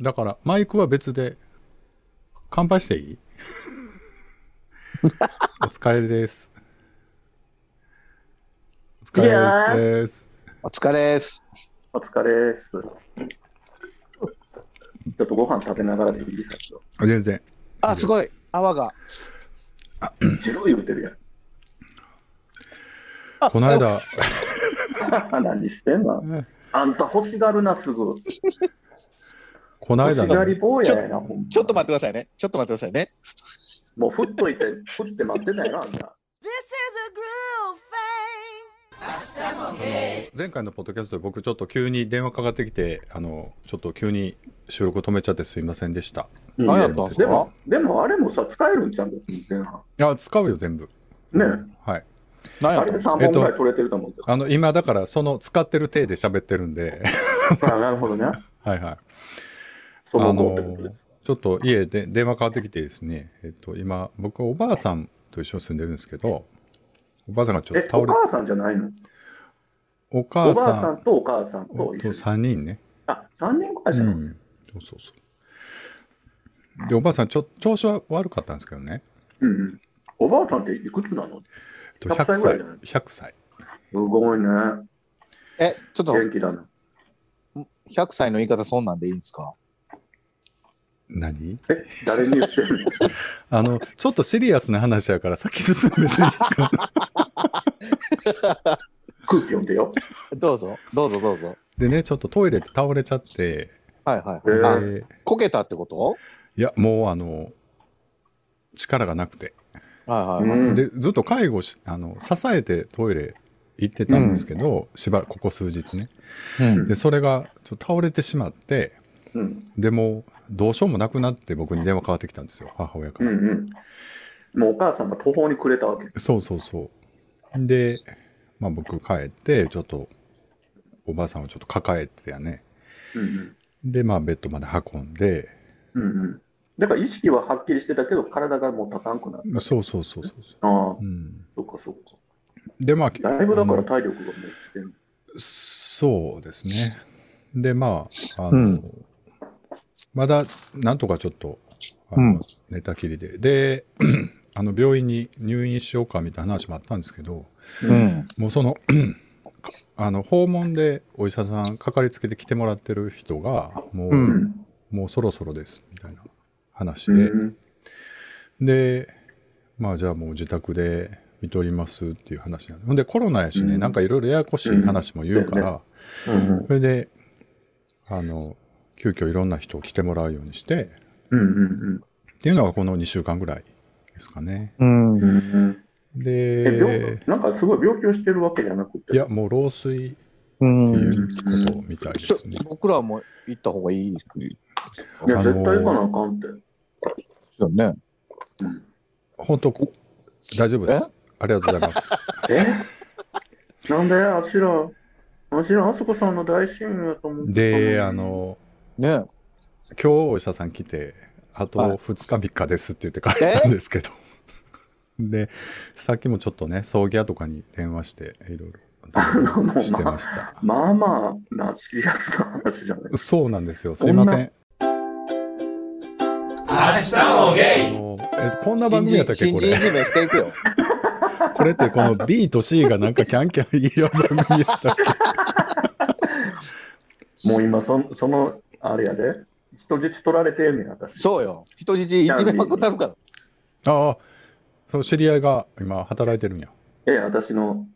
だから、マイクは別で、乾杯していい？お疲れです。お疲れです。お疲れです。お疲れです。ちょっとご飯食べながらでいいですか？全然。あ、すごい。泡が。白い言うてるやん。あこの間、何してんの？あんた欲しがるな、すぐ。この間ね、欲しがり坊ややな、ほんまちょっと待ってくださいね。ちょっと待ってくださいね。もう振っといて、振って待ってたよ、あんた。This is a groove thing. 前回のポッドキャストで僕ちょっと急に電話かかってきて、あの、ちょっと急に収録止めちゃってすいませんでした。何やったんですかでも、でもあれもさ、使えるんちゃうんです前半。いや、使うよ、全部。ねはい。あれで何やったんですか？3本ぐらい取れてると思うけど。あの、今だから、その使ってる体で喋ってるんで、あなるほどね。はいはい。そのあの後ってことです。ちょっと家で電話かかってきてですね、えっと、今、僕、おばあさんと一緒に住んでるんですけど、おばあさんがちょっえ、と倒れお母さんじゃないの？おおばあ母さんさんとお母さんとと一緒に。3人ね。あ、3人ぐらいじゃん。うん。そうそうそう。で、おばあさん、ちょ調子は悪かったんですけどね。うんうん。おばあさんっていくつなの？えっと100 100歳歳ぐらいじゃない？100歳。すごいね。え、ちょっと、元気だな。100歳の言い方そんなんでいいんですか？何？え、誰に言ってんの？あの、ちょっとシリアスな話やから先進めていいかな。空気読んでよ。どうぞ、どうぞどうぞ。でね、ちょっとトイレで倒れちゃって、はいはい。えあ、でこけたってこと？いや、もうあの、力がなくて。はいはいはい。うんで、ずっと介護し、あの、支えてトイレ行ってたんですけど、しばらく、ここ数日ね。うんで、それがちょっと倒れてしまって、うん。でも、どうしようもなくなって僕に電話かかってきたんですよ、母親から。うんうん。もうお母さんが途方に暮れたわけ。そうそうそう。で、まあ僕帰って、ちょっと、おばあさんをちょっと抱えてやね。うんうん。で、まあベッドまで運んで、うんうん。だから意識ははっきりしてたけど、体がもう立たんくなった。そうそうそうそうそああう。う、ん。そっかそっか。で、まあ、だいぶだから体力がもうしてんそうですね。で、まあ、あの、うんまだ、なんとかちょっと、あのうん寝たきりで。で、あの、病院に入院しようかみたいな話もあったんですけど、うん。もうその、か あの、訪問でお医者さん、かかりつけて来てもらってる人が、もう、ううんん。もうそろそろです、みたいな話で、うん。で、まあ、じゃあもう自宅で見とりますっていう話なんで。ほんで、コロナやしね、うんなんかいろいろややこしい話も言うから、うんそれで、あの、急遽いろんな人を来てもらうようにして、うんうんっていうのがこの2週間ぐらいですかね。うんうん。うんで、なんかすごい病気をしてるわけじゃなくて？いや、もう老衰っうんていうことみたいですね。僕らも行った方がいいでいや、あのー絶対行かなあかんって。すよね。本当、大丈夫でえ？す。ありがとうございます。え？なんであしら、あしら、あそこさんの大親友やと思ってで、あ、の、ね今日お医者さん来て、あとはい2日3日ですって言って帰ったんですけど。で、さっきもちょっとね、葬儀屋とかに電話して、いろいろしてました。まあまあなシリアスな話じゃない。そうなんですよ。すいません。もうえこんな番組やったっけ、これ。新人名していくよ。これってこの B と C がなんかキャンキャン言い合う番組やったっけ。もう今そ、その、あれやで、人質取られてんねん、私。そうよ。人質一年まくったるから。ああ、そう、知り合いが今働いてるんや。ええ、私の、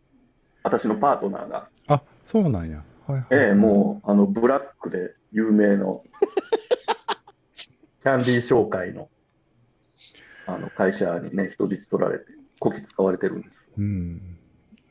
私のパートナーが、あ、そうなんや。はいはい。ええ、もう、あの、ブラックで有名の、キャンディー商会の、あの、会社にね、人質取られて、こき使われてるんです。うん。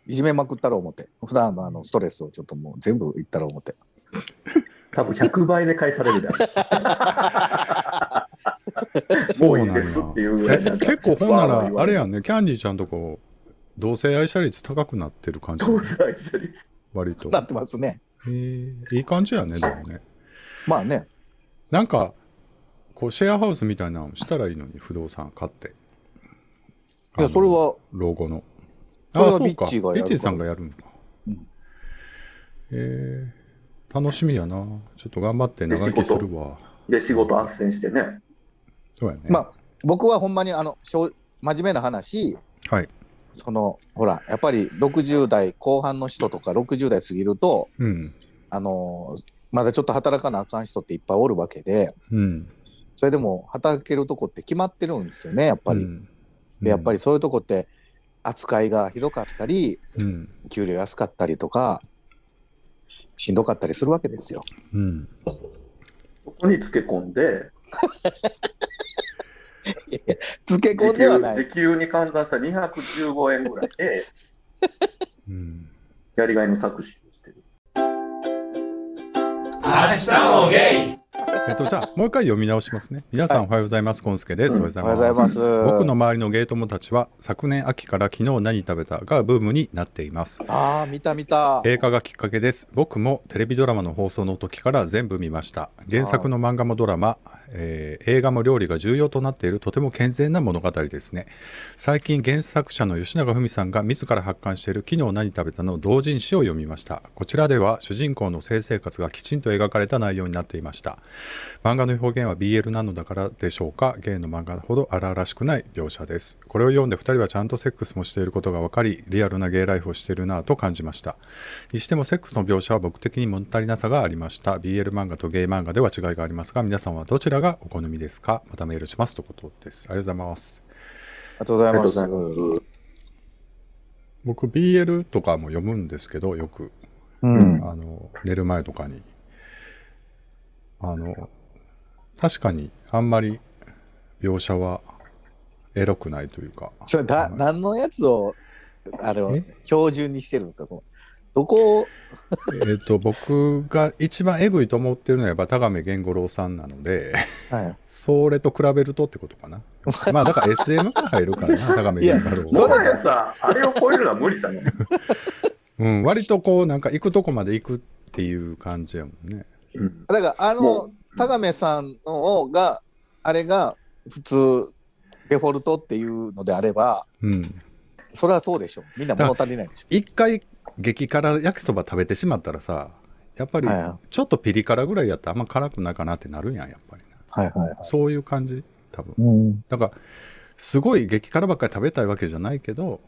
いじめまくったら思って。普段のあのストレスをちょっともう全部いったら思って。多分100倍で返されるであろう。そうなんやもういいですっていうぐらえいなんか結構ほんなら、あれやんね、キャンディーちゃんとこう、同性愛者率高くなってる感じ。同性愛者率。割と。なってますね。へえいい感じやね、でもね。まあね。なんか、こう、シェアハウスみたいなのしたらいいのに、不動産買って。いや、それは、老後の。それはあそうか。ビッチーがやるからビッチーさんがやるのか。うんえー楽しみやな。ちょっと頑張って長生きするわ。で、仕事斡旋してね。そうやね。まあ、僕はほんまにあのしょう真面目な話、はい。そのほら、やっぱり60代後半の人とか60代過ぎると、うん。あのまだちょっと働かなあかん人っていっぱいおるわけで、うん。それでも働けるとこって決まってるんですよね、やっぱり。うんでやっぱりそういうとこって、扱いがひどかったり、うん。給料安かったりとか、しんどかったりするわけですよ。うん。そこにつけ込んで、つけ込んではない。時給に換算したら215円ぐらいで、うん。やりがいの搾取をしてる。えっと、じゃあ、もう一回読み直しますね。皆さん、おはようございます。ゴンスケです。うんおはようございます。僕の周りのゲー友たちは昨年秋から昨日何食べたがブームになっていますああ、見た見た。映画がきっかけです僕もテレビドラマの放送の時から全部見ました原作の漫画もドラマ、えー映画も料理が重要となっているとても健全な物語ですね。最近原作者の吉永文さんが自ら発刊している昨日何食べたの同人誌を読みました。こちらでは主人公の性生活がきちんと描かれた内容になっていました。漫画の表現は BL なのだからでしょうか？ゲイの漫画ほど荒々しくない描写です。これを読んで2人はちゃんとセックスもしていることが分かりリアルなゲイライフをしているなぁと感じました。にしてもセックスの描写は僕的に物足りなさがありました。BL 漫画とゲイ漫画では違いがありますが皆さんはどちらがお好みですか？またメールしますということです。ありがとうございます。ありがとうございます。僕 BL とかも読むんですけどよく。うん。あの寝る前とかに。あの確かにあんまり描写はエロくないというか。それだ、何のやつを、あれをえ？標準にしてるんですか？そのどこ？を、えっと僕が一番エグいと思ってるのはやっぱ田亀源五郎さんなのではい。それと比べるとってことかな。まあだから SM が入るからな田亀源五郎それはそのやつは、あれを超えるのは無理じゃない？うん、割とこうなんか行くとこまで行くっていう感じやもんね。うん。だから、あもの、田亀さんのが、あれが普通、デフォルトっていうのであれば、うん。それはそうでしょ。みんな物足りないでし一回激辛焼きそば食べてしまったらさやっぱりはいはちょっとピリ辛ぐらいやったらあんま辛くないかなってなるんやんやっぱり。はいはいはい。そういう感じ多分うん、だからすごい激辛ばっかり食べたいわけじゃないけど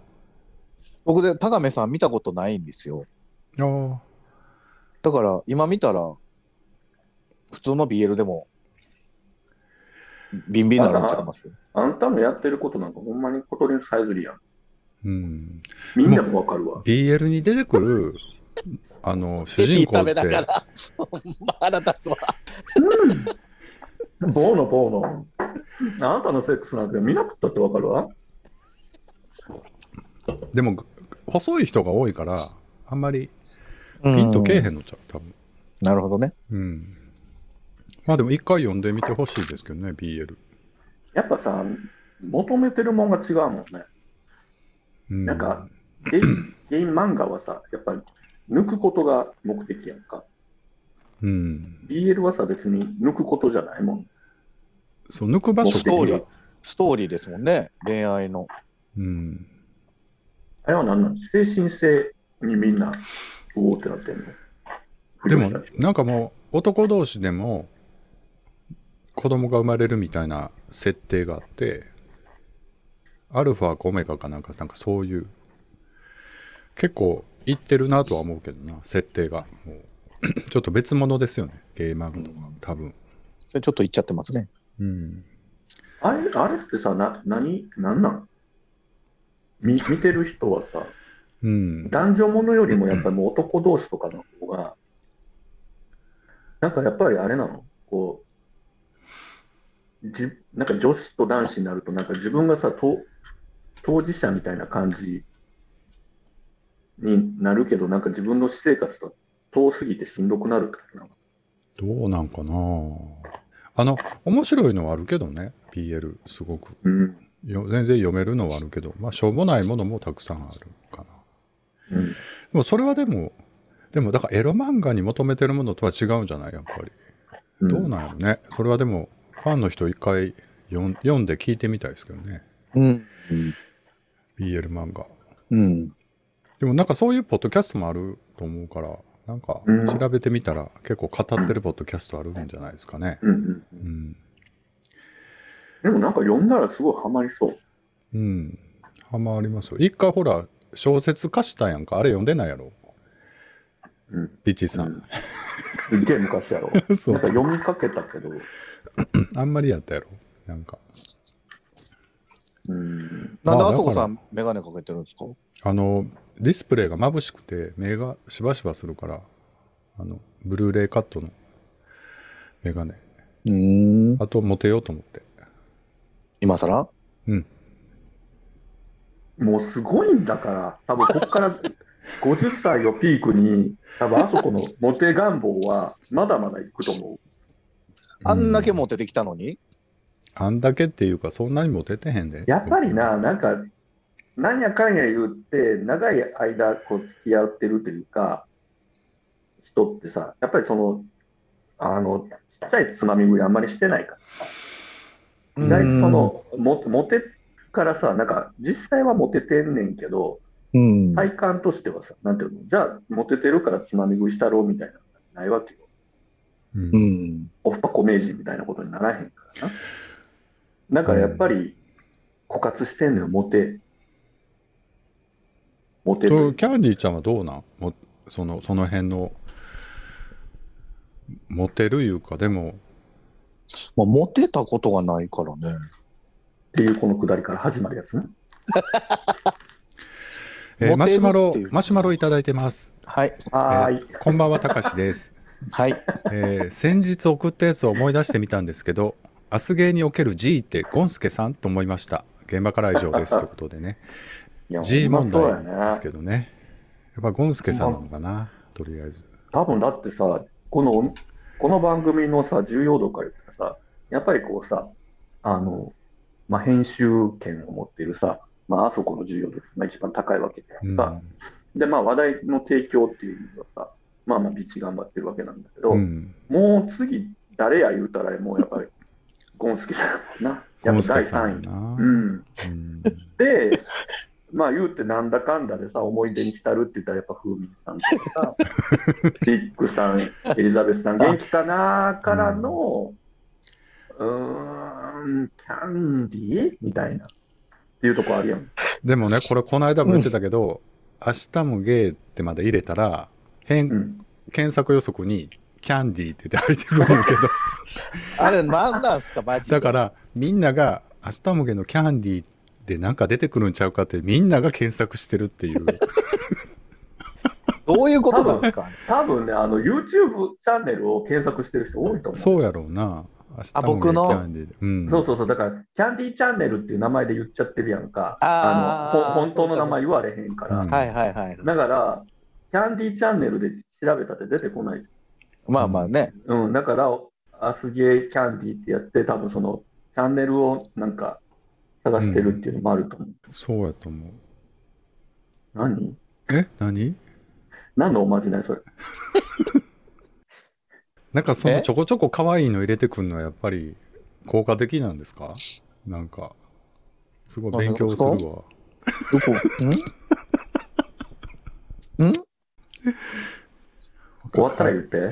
僕で田亀さん見たことないんですよ。ああだから、今見たら、普通の BL でも、ビンビンになるんちゃいます？あんたのやってることなんかほんまに小鳥のさえずりやん。うんみんなもわかるわ。BL に出てくる あの主人公ってら、ほんま腹立つわ。ボーノ、ボーノ。あなたのセックスなんて見なくったってわかるわ。でも細い人が多いからあんまりピンとけえへんのちゃう多分なるほどね。うんまあでも一回読んでみてほしいですけどね BL やっぱさ、求めてるもんが違うもんね。うんなんかゲイ ゲイ漫画はさ、やっぱり抜くことが目的やんか。うん、BL はさ、別に抜くことじゃないもん。そう抜く場所ストーリー目的、ストーリーですもんね。恋愛の。うん、あれは何なの精神性にみんな、うおーってなってんの？でもなんかもう男同士でも子供が生まれるみたいな設定があってアルファかオメガかなんかなんかそういう結構いってるなとは思うけどな設定が。もう ちょっと別物ですよねゲーマーとか多分。それちょっと言っちゃってますね。うん。あれあれってさ、な、何、なんなん？見見てる人はさ、うん。男女ものよりもやっぱりもう男同士とかの方が、なんかやっぱりあれなの？こう、じなんか女子と男子になると、なんか自分がさ、と当事者みたいな感じになるけど、なんか自分の私生活と遠すぎてしんどくなるってことなのどうなんかなあの面白いのはあるけどね PL すごくうん。よ全然読めるのはあるけどまあしょうもないものもたくさんあるかなうん。でもそれはでも、でもだからエロ漫画に求めてるものとは違うんじゃない？やっぱり。うんどうなんやろね。それはでも、ファンの人一回読んで聞いてみたいですけどね。うん。BL 漫画。うん。でもなんかそういうポッドキャストもあると思うから、なんかうん調べてみたら結構語ってるポッドキャストあるんじゃないですかね。うんうんう。うんん。でもなんか読んだらすごいハマりそう。うん。ハマりますよ。一回ほら、小説化したやんか。あれ読んでないやろ。うん。ピッチさ。うんんすっげえ昔やろ。そうそう。なんか読みかけたけど、あんまりやったやろ？なんか。うん。なんでまああそこさだんメガネかけてるんですか？あの、ディスプレイが眩しくて、目がしばしばするから、あの、ブルーレイカットのメガネ。うん。あと、モテようと思って。今更？うん。もうすごいんだから、多分こっから50歳をピークに、多分あそこのモテ願望はまだまだいくと思あんだけうモテてきたのに？あんだけっていうか、そんなにモテてへんで。う。やっぱりな、なんか、なんやかんや言って、長い間こう付き合ってるというか、人ってさ、やっぱりその、あの、ちっちゃいつまみ食いあんまりしてないから。意外とその、もモテからさ、なんか、実際はモテてんねんけど、うん。体感としてはさ、なんていうの、じゃあ、モテてるからつまみ食いしたろうみたいなのがないわけよ。うんうん。オフパコ名人みたいなことにならへんからな。だからやっぱり、枯渇してんのよ、モテ。モテキャンディーちゃんはどうなん？もそのその辺のモテるいうかでもまあ、モテたことがないからね。っていうこのくだりから始まるやつね。えーマシュマロマシュマロいただいてます、はい。はーい。こんばんはたかしです、はい。えー先日送ったやつを思い出してみたんですけどアスゲーにおける G ってゴンスケさんと思いました。現場からは以上ですということでね。G 問題です。けどね。やっぱゴンスケさんなのかなとりあえず。多分だってさ、この、この番組のさ、重要度から言ったらさ、やっぱりこうさ、あの、まあ、編集権を持っているさ、まあ、あそこの重要度が一番高いわけでうん。さ、で、まあ、話題の提供っていう意味ではさ、まあまあ、ビッチ頑張ってるわけなんだけど、うんもう次、誰や言うたら、もうやっぱり、ゴンスケさんやもんな。やっぱ第スケさん3位。な、うん。うんで、まあ言うてなんだかんだでさ、思い出に浸るって言ったらやっぱ風味さんとかさ、ビッグさん、エリザベスさん元気かなからの、うーん、キャンディーみたいな。っていうとこあるやん。でもねこれこの間も言ってたけど、明日もゲイってまで入れたら変、うん。検索予測にキャンディーって入ってくるんだけど あれ、なんなんすか、マジで。だからみんなが明日もゲのキャンディーでなんか出てくるんちゃうかってみんなが検索してるっていう どういうことなんですか？多分ね、あの、YouTube チャンネルを検索してる人多いと思う。そうやろうな明日あもゲ僕のうんそうそうそう、だから、キャンディーチャンネルっていう名前で言っちゃってるやんか。あのほ本当の名前言われへんから。うんはいはいはい。だから、キャンディーチャンネルで調べたって出てこないじまあまあね。ゃん。うん、だから、アスゲーキャンディーってやって、多分その、チャンネルをなんか探してるっていうのもあると思う。そうやと思う。何？え？何？何のおまじないそれ？なんかそのえ？ちょこちょこ可愛いの入れてくるのはやっぱり効果的なんですか？なんか。すごい勉強するわ。どこ？ん？ん？終わったら言って。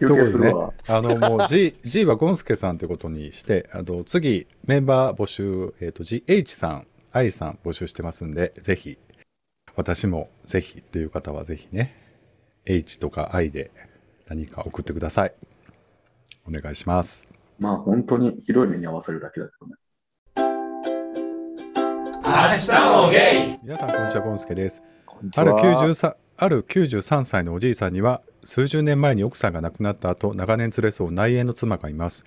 休 ということでね憩するわ。あのもう G, G はゴンスケさんということにしてあの次メンバー募集、えー、と GH さん I さん募集してますんでぜひ私もぜひっていう方はぜひね H とか I で何か送ってくださいお願いしますまあ本当にひどい目に遭わせるだけだけどね。皆さんこんにちはゴンスケですある。93ある93歳のおじいさんには数十年前に奥さんが亡くなった後長年連れ添う内縁の妻がいます。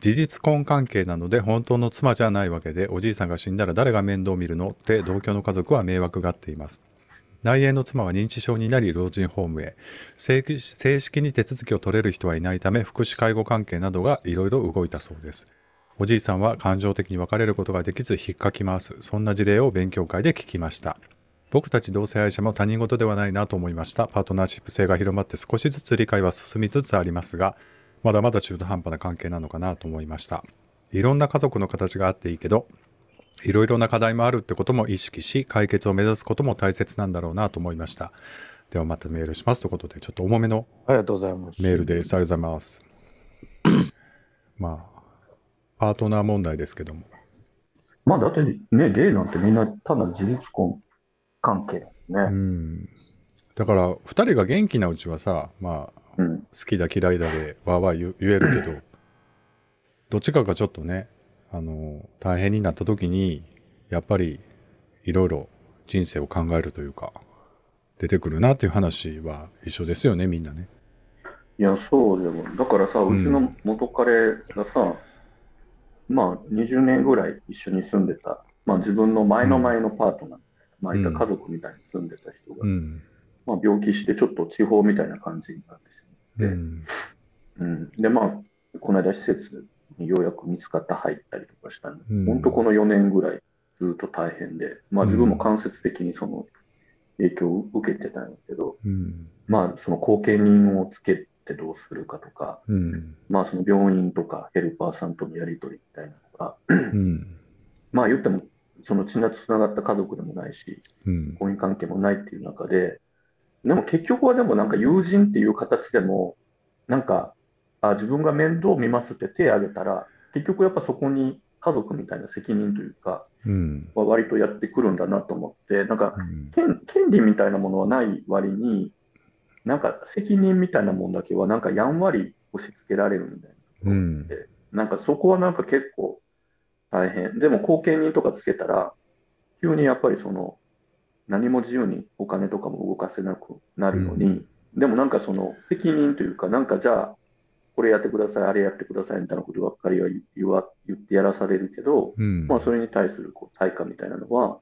事実婚関係なので本当の妻じゃないわけでおじいさんが死んだら誰が面倒を見るのって同居の家族は迷惑がっています。内縁の妻は認知症になり老人ホームへ。正正式に手続きを取れる人はいないため福祉介護関係などがいろいろ動いたそうです。おじいさんは感情的に別れることができず引っかき回す。そんな事例を勉強会で聞きました。僕たち同性愛者も他人事ではないなと思いましたパートナーシップ性が広まって少しずつ理解は進みつつありますがまだまだ中途半端な関係なのかなと思いましたいろんな家族の形があっていいけどいろいろな課題もあるってことも意識し解決を目指すことも大切なんだろうなと思いましたではまたメールしますということで、ちょっと重めのありがとうございます。メールです。ありがとうございます。まあ、パートナー問題ですけども。まあだってね、ゲイなんてみんなただ事実婚関係だう。ん。だから、2人が元気なうちはさ、まあ、うん。好きだ嫌いだでわーわー言言えるけど、どっちかがちょっとね、あの、大変になった時に、やっぱりいろいろ人生を考えるというか、出てくるなっていう話は一緒ですよね、みんなね。いや、そうでも、だからさ、うんうちの元彼がさ、まあ20年ぐらい一緒に住んでた、まあ自分の前の前のパートナー、まあいた家族みたいに住んでた人が、うん。まあ病気してちょっと地方みたいな感じになってしうまって、ん。うん、で、まあ、この間施設にようやく見つかって入ったりとかしたんで、うん本当この4年ぐらいずっと大変で、まあ自分も間接的にその影響を受けてたんだけど、うん。まあその後見人をつけてどうするかとか、うん。まあその病院とかヘルパーさんとのやり取りみたいなのが、うん。まあ言ってもその血がつながった家族でもないし、うん。婚姻関係もないっていう中で、でも結局はでもなんか友人っていう形でも、なんか、あ自分が面倒見ますって手を挙げたら、結局やっぱそこに家族みたいな責任というか、うん。は割とやってくるんだなと思って、なんかうん。権権利みたいなものはない割に、なんか責任みたいなもんだけはなんかやんわり押し付けられるみたいな。うん。なんかそこはなんか結構大変。でも後見人とかつけたら、急にやっぱりその、何も自由にお金とかも動かせなくなるのに、でもなんかその責任というか、なんかじゃあ、これやってください、あれやってくださいみたいなことばっかりは言わ言ってやらされるけど、うん。まあそれに対するこう対価みたいなのは、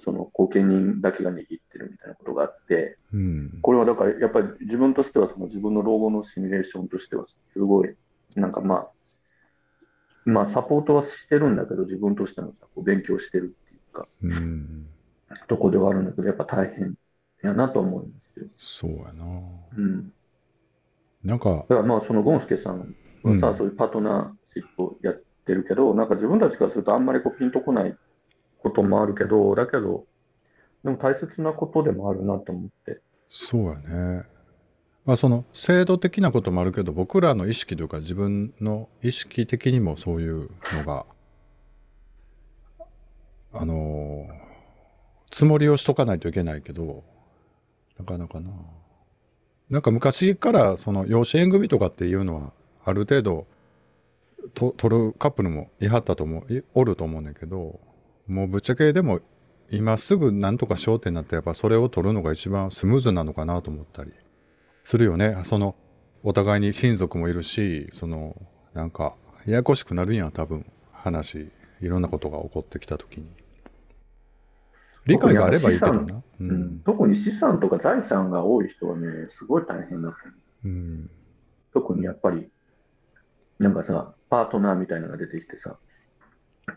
その後見人だけが握ってるみたいなことがあって、うん。これはだからやっぱり自分としてはその自分の老後のシミュレーションとしてはすごいなんかまあまあサポートはしてるんだけど自分としてのさこう勉強してるっていうかうん。とこではあるんだけどやっぱ大変やなと思うんですよ。そうやな。うん、なんか、だからまあそのゴンスケさんはさ、うんそういうパートナーシップをやってるけどなんか自分たちからするとあんまりこうピンとこないこともあるけどだけどでも大切なことでもあるなと思って。そうやね。まあその制度的なこともあるけど僕らの意識というか自分の意識的にもそういうのがあのつもりをしとかないといけないけどなかなかな。なんか昔からその養子縁組とかっていうのはある程度と取るカップルもいはったと思うおると思うんだけどもうぶっちゃけでも今すぐなんとか焦点になってやっぱそれを取るのが一番スムーズなのかなと思ったりするよね。そのお互いに親族もいるしそのなんかややこしくなるんや多分。話いろんなことが起こってきた時に。理解があればいいけどな。特に資産とか財産が多い人はね、すごい大変だう。うん。特にやっぱり、なんかさ、パートナーみたいなのが出てきてさ、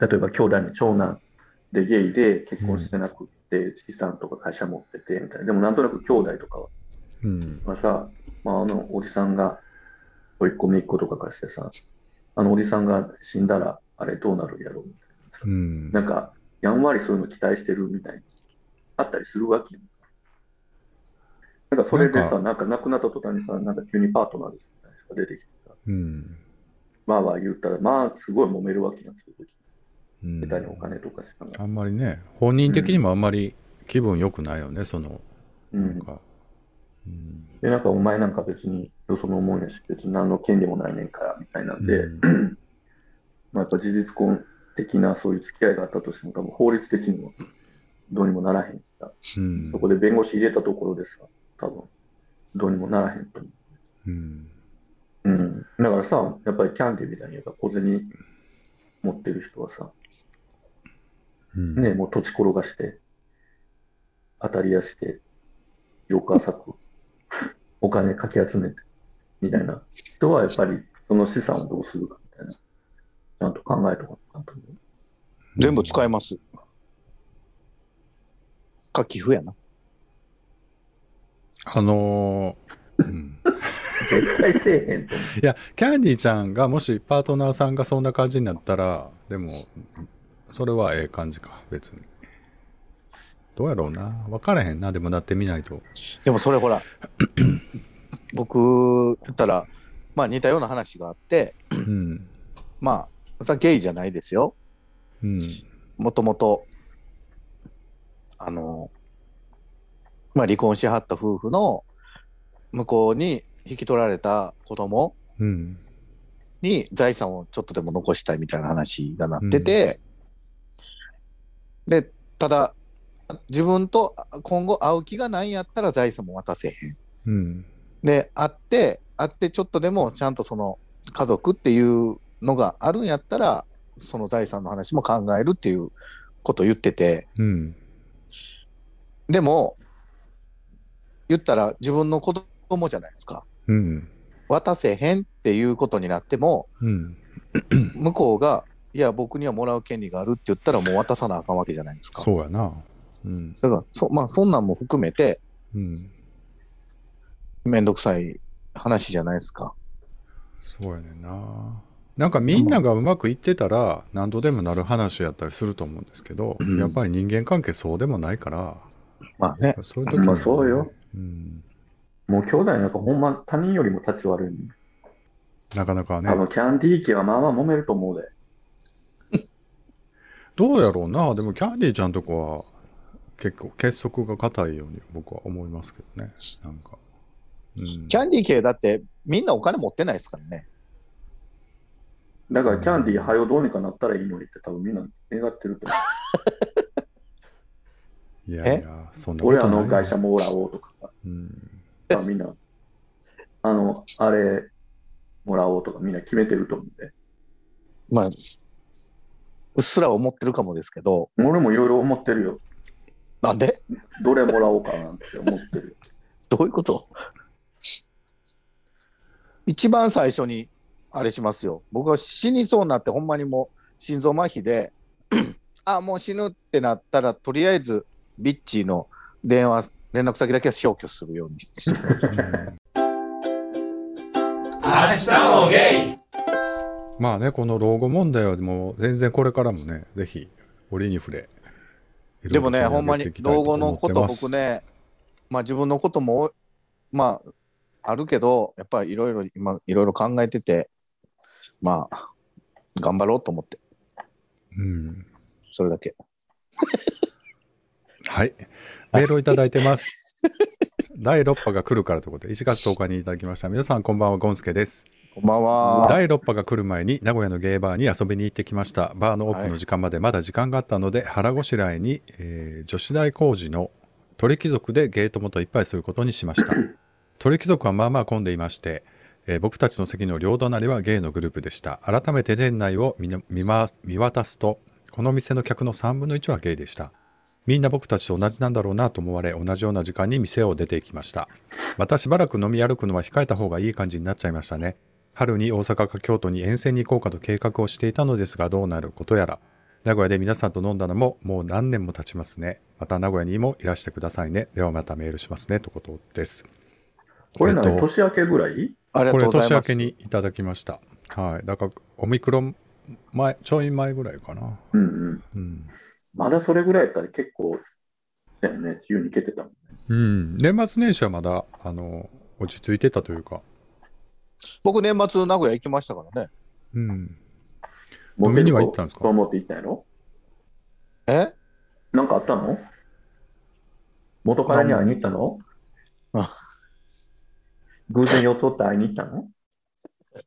例えば兄弟の長男でゲイで結婚してなくって、資産とか会社持っててみたいな、でもなんとなく兄弟とかはうん。はさ、まあ、あのおじさんが、甥っ子姪っ子とかからしてさ、あのおじさんが死んだら、あれどうなるんやろうみたいなさ。うん。なんか、やんわりそういうの期待してるみたいにあったりするわけよ。なんかそれでなんさ、なんか亡くなった途端にさ、なんか急にパートナーですみたいな人が出てきてさ、うん。まあまあ言ったら、まあすごい揉めるわけなんですよ、うん。下手にお金とか資産が。あんまりね本人的にもあんまり気分良くないよねそのうん。なんか、うん。で、なんかお前なんか別によその思いやし、別に何の権利もないねんから、みたいなんで、うん。まあやっぱ事実婚的なそういう付き合いがあったとしても、多分法律的にもどうにもならへんしさ、うん。そこで弁護士入れたところでさ、多分どうにもならへんと思う。うん。うん、だからさ、やっぱりキャンディーみたいにやっぱ小銭持ってる人はさ、うん。ね、もう土地転がして、当たり屋して、翌朝く、お金かき集めて、みたいな人はやっぱりその資産をどうするかみたいな、ちゃんと考えとかなと思う。全部使えます。か、寄付やな。あのーうん絶対せえへんと思う。いや、キャンディーちゃんがもしパートナーさんがそんな感じになったら、でも、それはええ感じか、別に。どうやろうな。分からへんな。でもなってみないと。でもそれほら、僕、言ったら、まあ似たような話があって、うん。まあ、それはゲイじゃないですよ。うん。もともと、あの、まあ離婚しはった夫婦の向こうに引き取られた子供うん。に財産をちょっとでも残したいみたいな話がなってて、で、ただ、自分と今後会う気がないんやったら財産も渡せへん。うん。で、会って、会ってちょっとでもちゃんとその家族っていうのがあるんやったら、その財産の話も考えるっていうことを言ってて、うん。でも、言ったら自分の子供じゃないですか。うん。渡せへんっていうことになっても、うん。向こうが、いや、僕にはもらう権利があるって言ったら、もう渡さなあかんわけじゃないですか。そうやな。うん。だからそ、まあ、そんなんも含めて、うん。めんどくさい話じゃないですか。そうやねんな。なんかみんながうまくいってたら何度でもなる話やったりすると思うんですけど、うんやっぱり人間関係そうでもないから、まあね。そういう時にまあそうよ。うん。もう兄弟なんかほんま他人よりも立ち悪いの。なかなかねあ。の、キャンディー家はまあまあ揉めると思うで。どうやろうな。でもキャンディーちゃんとこは結構結束が硬いように僕は思いますけどね。なんか。うん。キャンディー系だって、みんなお金持ってないですからね。だからキャンディーはよどうにかなったらいいのにって多分みんな願ってると思う。いやいや、そんなこと俺ない。らの会社もらおうとかさ、うん。まあみんな、あの、あれもらおうとかみんな決めてると思うんで。まあ、うっすら思ってるかもですけど、俺もいろいろ思ってるよ。なんで？どれもらおうかなって思ってるよ。どういうこと？一番最初に、あれしますよ。僕は死にそうになって、ほんまにもう心臓麻痺で、あ、もう死ぬってなったら、とりあえずビッチーの電話、連絡先だけは消去するようにしてます。まあね、この老後問題はもう全然これからもね、ぜひ折に触れ。でもね、ほんまに老後のこと、僕ね。ね、まあ自分のことも、まあ、あるけど、やっぱりいろいろ今、いろいろ考えてて、まあ、頑張ろうと思って、うん。それだけ。はい。メールをいただいてます。第6波が来るからということで、1月10日にいただきました。皆さん、こんばんは、ゴンスケです。こんばんは。第6波が来る前に名古屋のゲーバーに遊びに行ってきました。バーのオープンの時間までまだ時間があったので、腹ごしらえに、えー女子大工事の鳥貴族でゲート元一杯することにしました。鳥貴族はまあまあ混んでいまして、えー僕たちの席の両隣はゲイのグループでした。改めて店内を見な見ま見渡すと、この店の客の3分の1はゲイでした。みんな僕たちと同じなんだろうなと思われ、同じような時間に店を出ていきました。またしばらく飲み歩くのは控えた方がいい感じになっちゃいましたね。春に大阪か京都に遠征に行こうかと計画をしていたのですがどうなることやら。名古屋で皆さんと飲んだのももう何年も経ちますね。また名古屋にもいらしてくださいね。ではまたメールしますねということです。これ何、えっと年明けぐらい？ありがことれうございます。年明けにいただきました。はい。だからオミクロン前ちょい前ぐらいかな。うんうん。うん、まだそれぐらいやったら結構、だよね、自由に行けてたもんね。うん、年末年始はまだあの落ち着いてたというか僕、年末名古屋行きましたからね。うん。モ飲みには行ったんですか？と思って行ったんやろ？え？なんかあったの？元カノに会いに行ったの？あ 偶然装って会いに行ったの？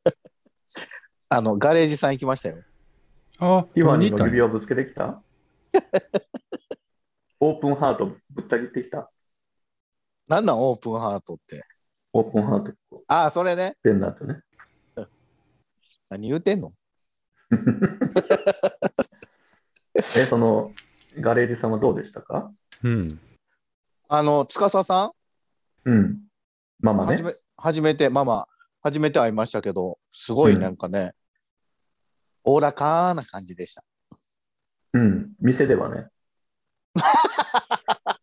あの、ガレージさん行きましたよ。あティファニーの指輪ぶつけてきた？オープンハートぶった切ってきた？なんなん、オープンハートって？オープンハート、ああ、それね。ペンダントね。何言うてんの？え、その、ガレージさんはどうでしたか？うんあの、司さうん。マん、マね。初め、初めて、ママ、初めて会いましたけど、すごいなんかね、おおらかな感じでした。うん。店ではね。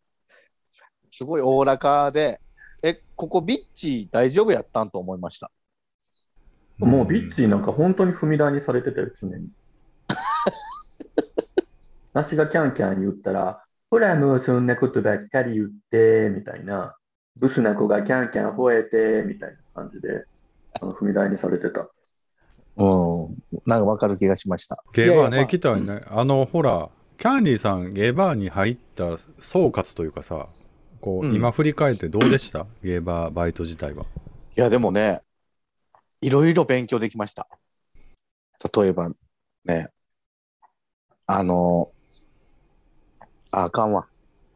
すごいおおらかで、え、ここビッチ大丈夫やったんと思いました。もうビッチーなんか本当に踏み台にされてたよ、常に。梨がキャンキャン言ったら、ほら、もうそんなことばっかり言って、みたいな、ブスな子がキャンキャン吠えて、みたいな感じで、あの踏み台にされてた。うん。なんかわかる気がしました。ゲーバーね、いやいやまあ来たよね。あの、ほら、キャンディーさん、ゲーバーに入った総括というかさ、こう、うん今振り返ってどうでした？ゲーバーバイト自体は。いや、でもね、いろいろ勉強できました。例えば、ね、あの、あ、あかんわ。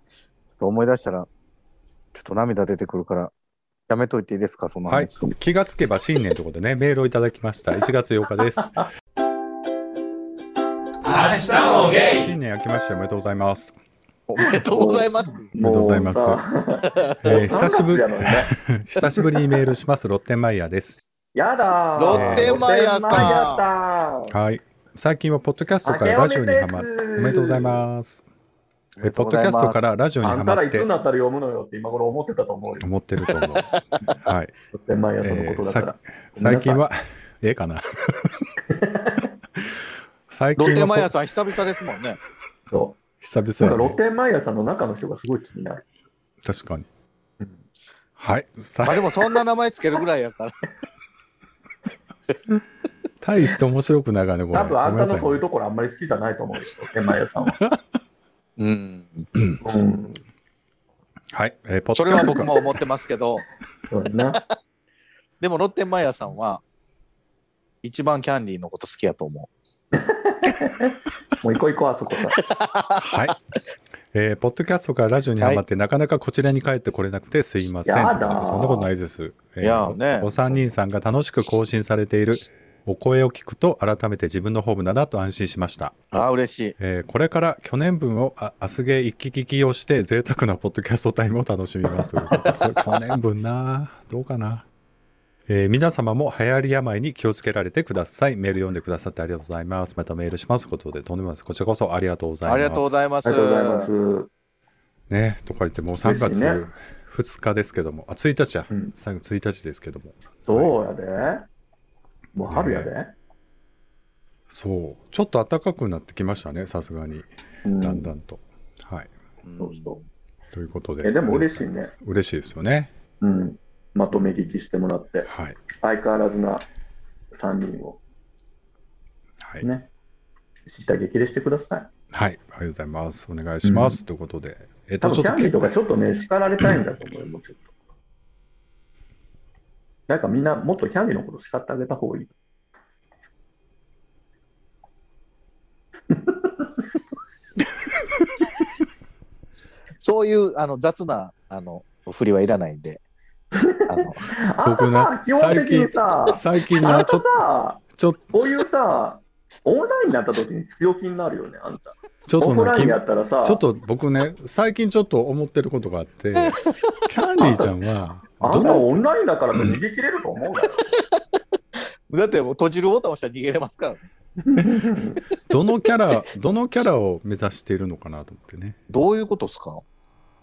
ちょっと思い出したら、ちょっと涙出てくるから、やめといていいですか、そのはい話。。気がつけば新年ということでね、メールをいただきました。1月8日です。新年明けましておめでとうございます。おめでとうございます。りがとうございますえー 久しぶり3月やのにね 久しぶりにメールします、ロッテンマイヤーです。やだーロッテンマイヤーさんロッテンマイヤーさんはい。最近はポッドキャストからラジオにハマって、おめでとうございます。えポッドキャストからラジオにあんたらいつになったら読むのよって今頃思ってたと思うよ。思ってると思う。はい。ロッテンマイヤーさんのことだから。最近は、ええかな。最ロッテンマイヤー近はさん久々ですもんね。そ久う。なんかロッ々やね。テンマイヤーさんの中の人がすごい気になる。確かにうん。はい。さまあでもそんな名前つけるぐらいやから。大して面白くないからね、これ。多分あんたのそういうう。ところあんまり好きじゃないと思うよ、ロッテンマイヤーさんは。うん。うん。はい。えーポッそれはドキャストか僕も思ってますけど、そうだな。でもロッテンマイヤーさんは、一番キャンディーのこと好きやと思 もう行こう行こう、あそこさ。はい。えーポッドキャストからラジオにハマって、なかなかこちらに帰ってこれなくてすいません。やだーそんなことないです。えーいやーねお三人さんが楽しく更新されているお声を聞くと、改めて自分のホームだなと安心しました。う。ああ、嬉しい。えーこれから去年分をあ明日ゲー一気聞きをして、贅沢なポッドキャストタイムを楽しみます。これ去年分などうかな。えー皆様も流行り病に気をつけられてください。メール読んでくださってありがとうございます。またメールしますことで、とんでもないです。こちらこそありがとうございます。ありがとうございます。ありがとうございます。ね、とか言ってもう3月嬉しいね2日ですけども、あ、1日や、うん最後1日ですけども、そうやで。もう春やで。そう、ちょっと暖かくなってきましたね、さすがに、うんだんだんと。はい。うんそうそう。ということで。えでも嬉しいね。嬉しいですよね。うん。まとめ聞きしてもらって、はい。相変わらずな3人をはい。ね、知った激励してください。はい。ありがとうございます。お願いします。ということで。えっと、多分キャンディーとか結ちょっとね、叱られたいんだと思うよ、もうちょっと。なんかみんなもっとキャンディーのこと叱ってあげた方がいい。そういうあの雑なあの振りはいらないんで。あの僕なさ、基本的にさ、最近な、ちょっと、さ、ちょっと、こういうさ、オンラインになった時に強気になるよね、あんた。ちょっとねオフラインやったらさ、ちょっと僕ね、最近ちょっと思ってることがあって、キャンディーちゃんは、どの、オンラインだからと逃げ切れると思う だってもう閉じるボタン押したら逃げれますからね。どのキャラ、どのキャラを目指しているのかなと思ってね。どういうことですか？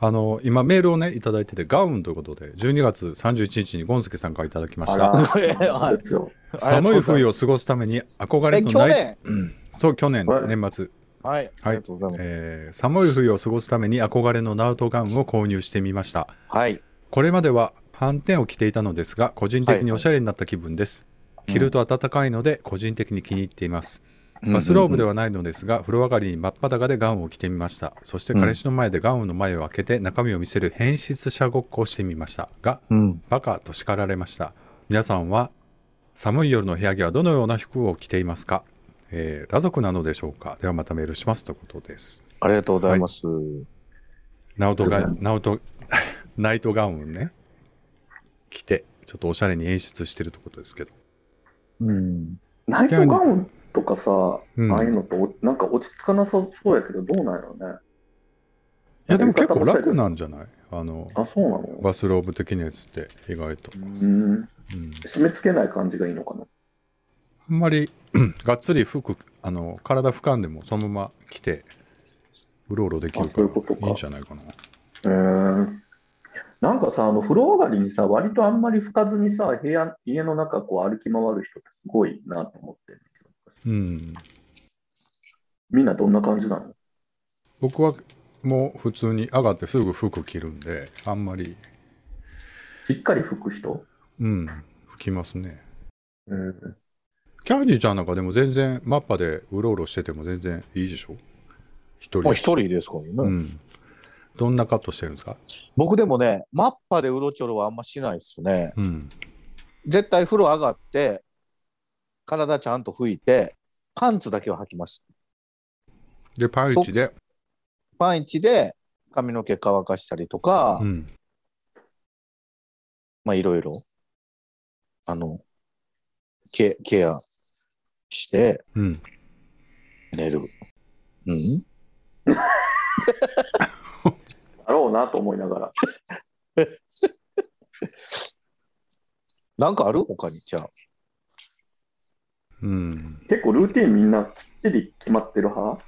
あの、今メールをね、いただいてて、ガウンということで、12月31日にゴンスケさんからいただきました。寒い冬を過ごすために憧れえ、のない、去年？そう、去年、はい年末、はい。ありがとうございます。えー寒い冬を過ごすために憧れのナウトガウンを購入してみました。はい。これまでは反転を着ていたのですが、個人的におしゃれになった気分です。はい着ると暖かいので、個人的に気に入っています。バスローブではないのですが、風呂上がりに真っ裸でガウンを着てみました。そして彼氏の前でガウンの前を開けて中身を見せる変質者ごっこをしてみました。が、うん。バカと叱られました。皆さんは寒い夜の部屋着はどのような服を着ていますか、えー裸族なのでしょうか？ではまたメールしますということです。ありがとうございます。ナウトガうんナウト ナイトガウンね着てちょっとおしゃれに演出してるってことですけど。うん。ナイトガウン？とかさ、うんああいうのとおなんか落ち着かなさそうやけど、どうなんやろうね。いやでも結構楽なんじゃない？あのあ、そうなの？バスローブ的なやつって意外と。うん。うん、締め付けない感じがいいのかな？あんまり がっつり服あの体俯瞰でもそのまま着てうろうろできるあからいうことかいいんじゃないかな。へーなんかさ、あの風呂上がりにさ、割とあんまり拭かずにさ、部屋、家の中こう歩き回る人ってすごいなと思ってるんだけどうん。みんなどんな感じなの？僕はもう普通に上がってすぐ服着るんで、あんまり、しっかり拭く人？うん、拭きますね。うん。キャンディーちゃんなんかでも全然マッパでうろうろしてても全然いいでしょ？一人一人ですか？らね。うん。どんなカットしてるんですか？僕でもね、マッパでうろちょろはあんましないですね。うん。絶対風呂上がって、体ちゃんと拭いて、パンツだけは履きます。で、パンイチで、パンイチで髪の毛乾かしたりとか、うん。まあいろいろ、あの、ケケアしてうん。寝る。うん？だろうなと思いながら。なんかある？他にじゃあ。うん。結構ルーティンみんなきっちり決まってる派？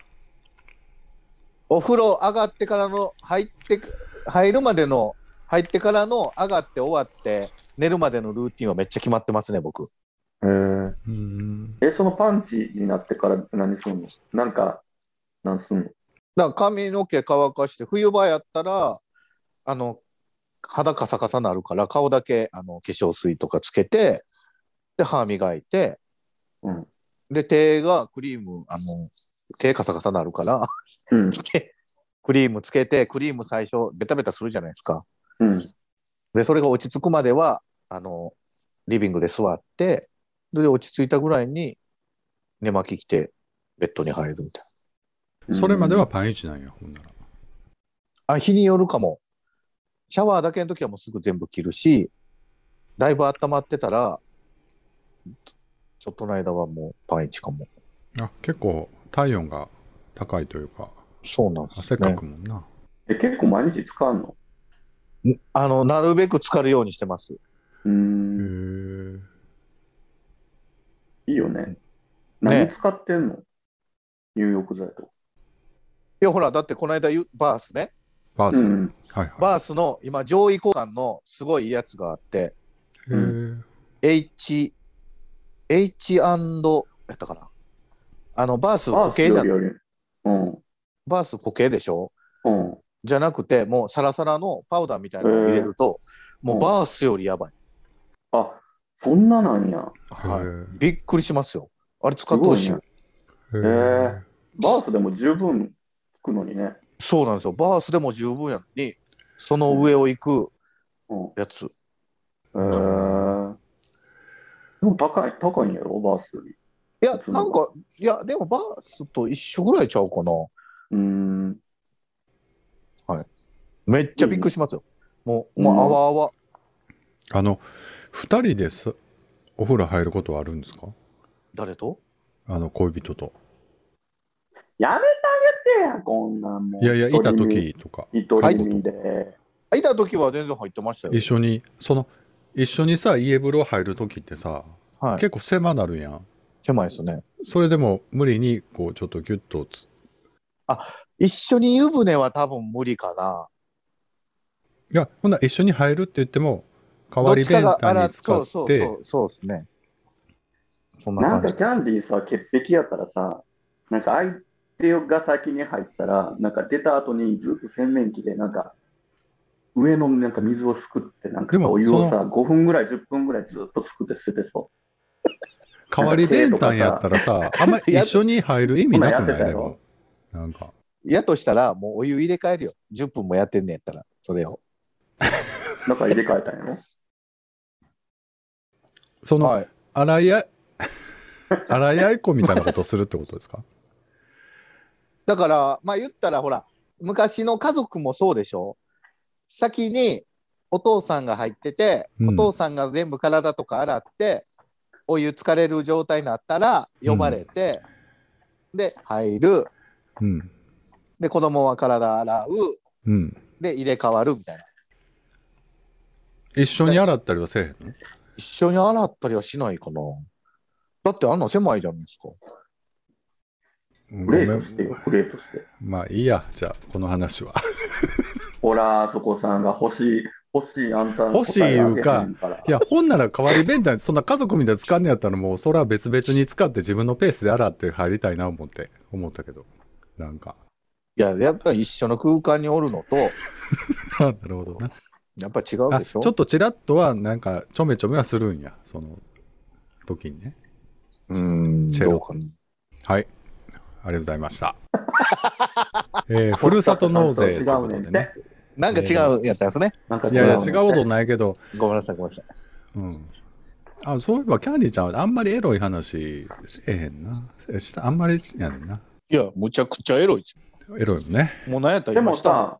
お風呂上がってからの、入って、入るまでの、入ってからの上がって終わって寝るまでのルーティンはめっちゃ決まってますね、僕。えー、うん。え、そのパンチになってから何すんの？なんか、何すんの？だから髪の毛乾かして、冬場やったら、あの、肌カサカサなるから、顔だけあの化粧水とかつけて、で、歯磨いて、うん。で、手がクリーム、あの、手カサカサなるから、うん。クリームつけて、クリーム最初、ベタベタするじゃないですか。うん。で、それが落ち着くまでは、あの、リビングで座って、で、落ち着いたぐらいに寝巻き着て、ベッドに入るみたいそれまではパンイチなんや、ほんなら。な。あ、日によるかも。シャワーだけの時はもうすぐ全部切るし、だいぶ温まってたら、ちょっとの間はもうパンイチかも。あ、結構体温が高いというか、そうなんです汗かね。くもんな。え、結構毎日使うの？んあの、なるべく浸かるようにしてます。うへん。え。いいよね。何使ってんの？入浴剤と。いや、ほら、だってこの間言う、バースね。バース。うん。はいはバースの今、上位交換のすごいやつがあって、い。へえ。H、H& やったかな。あの、バース固形じゃん。うん。バース固形でしょ？うん。じゃなくて、もうサラサラのパウダーみたいなのを入れると、もうバースよりやばい。あ、そんななんや。はい。へびっくりしますよ。あれ使ってほしい。へへえバースでも十分効くのにね。そうなんですよ。バースでも十分やのに、その上を行くうん。やつ。へえー。でも高い、高いんやろ、バースより。いや、なんか、いや、でもバースと一緒ぐらいちゃうかな。うーん。めっちゃびっくりしますよ。もう、もう、あわあわ。あの、二人ですお風呂入ることはあるんですか？誰と？あの、恋人と。やめてあげてや、こんなんもう。いやいや、いた。時とか。一人身で。あいた時は全然入ってましたよ。一緒に、その、一緒にさ、家風呂入る時ってさ、はい。結構狭なるやん。狭いですね。それでも無理に、こう、ちょっとギュッとつ、一緒に湯船は多分無理かな。いや、ほんなら一緒に入るって言っても、代わり弁当に使そうそうって、そうそうですね。そんななんか。キャンディーさ、潔癖やったらさ、なんか相手が先に入ったら、なんか出た後にずっと洗面器で、なんか、上のなんか水をすくって、なんかでもお湯をそさ、5分ぐらい、10分ぐらいずっとすくって捨ててそ代わり弁当やったらさ、あんま一緒に入る意味なくないでも。なんか。やとしたら、もうお湯入れ替えるよ。10分もやってんねやったら、それを。う。だから入れ替えたんやろ？その、はい。洗いあ、洗い合いっこみたいなことをするってことですか？だから、まあ言ったら、ほら、昔の家族もそうでしょ？先にお父さんが入ってて、うんお父さんが全部体とか洗って、お湯疲れる状態になったら呼ばれて、で、入る。うん。で、子供は体洗う。うん。で、入れ替わるみたいな。一緒に洗ったりはせえへんの？一緒に洗ったりはしないかな。だってあんな狭いじゃないですか。うんプレートしてよ、プレートして。まあいいや、じゃあ、この話は。ほら、そこさんが欲しい、欲しいあんたの欲しいいうか答えあげへんらいや、ほんなら代わり弁当、そんな家族みたいに使んねやったらもう、それは別々に使って自分のペースで洗って入りたいな思って、思ったけど。なんか。いや、やっぱり一緒の空間におるのと、あなるほどな。やっぱり違うあでしょ？ちょっとちらっとはなんかちょめちょめはするんやその時にねうん、チェロどうかな。はいありがとうございました、えーふるさと納税ということでね なんか違うやったんですね。なんかいやいやう。違うことないけど、ごめんなさい、ごめんなさい。うん、あそういえばキャンディーちゃんはあんまりエロい話せえへんな。えしたあんまりやねんな。いや、むちゃくちゃエロいエロいもんね。もう何やったらでもさ、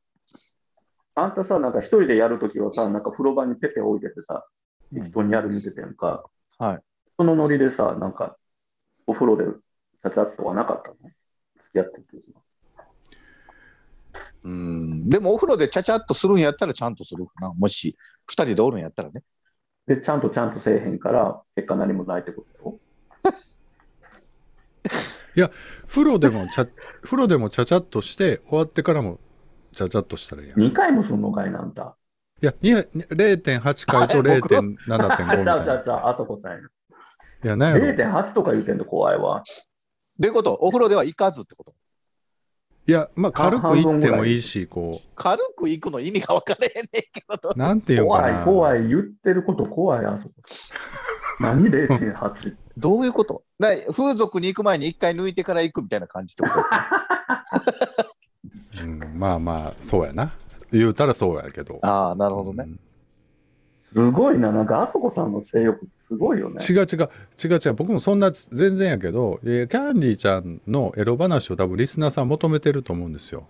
あんたさ、なんか一人でやるときはさ、なんか風呂場にペペ置いててさ、適当にやる見ててんか、はい。そのノリでさ、なんか、お風呂でちゃちゃっとはなかったの？付き合ってる時はうん。でもお風呂でちゃちゃっとするんやったらちゃんとするかな。もし、二人でおるんやったらね。で、ちゃんとちゃんとせえへんから、結果何もないってこと？よ。風呂でもちゃ風呂でもちゃちゃっとして終わってからもちゃちゃっとしたらいいやんい2回もすんのかいな、あんた。やに0.8回とあれ僕0.7.5み ちゃたいちゃちゃなちゃ、あそこさんや。いやなんやろ0.8とか言うてんの怖いわ。どういうことお風呂では行かずってこと？いやまあ軽く行ってもいいしこ軽く行くの意味が分からへんねんけど。うなんていうのか怖ない怖い、言ってること怖い、あそこ。何 0.8? どういうこと？だ風俗に行く前に一回抜いてから行くみたいな感じってこと？うん、まあまあそうやな言うたらそうやけどああ、なるほどね。うんすごいな、なんかあそこさんの性欲すごいよね。違う違う違う違う僕もそんな全然やけど、えーキャンディーちゃんのエロ話を多分リスナーさん求めてると思うんですよ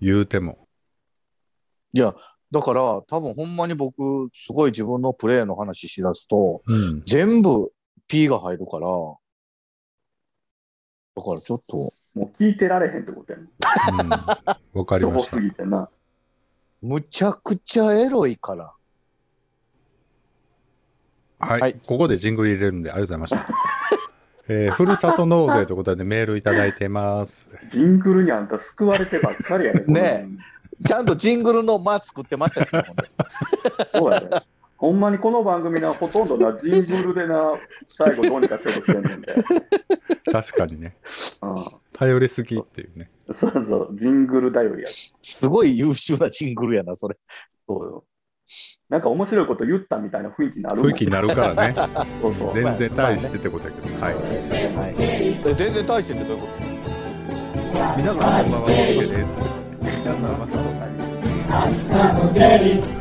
言うてもいや、だから多分ほんまに僕、すごい自分のプレーの話しだすと、うん全部 P が入るから、だからちょっと、もう聞いてられへんってことやね。わかりましたどこ す。ぎてな。むちゃくちゃエロいから。はい、はいここでジングル入れるんでありがとうございました。えーふるさと納税ということでメールいただいてます。ジングルにあんた救われてばっかりやね。ねちゃんとジングルの間作ってましたしね、そうやね。ほんまにこの番組な、ほとんどな、ジングルでな、最後どうにかしようとしてんねんで。確かにね、うん頼りすぎっていうね。そうそう、ジングル頼りや。すごい優秀なジングルやな、それ。そうよ。なんか面白いこと言ったみたいな雰囲気になる雰囲気になるからね。そうそう。全然大してってことやけど。はい。はい、え全然大してってどういうこ皆さんこんばんは、コスケです。皆さんまた。はい明日も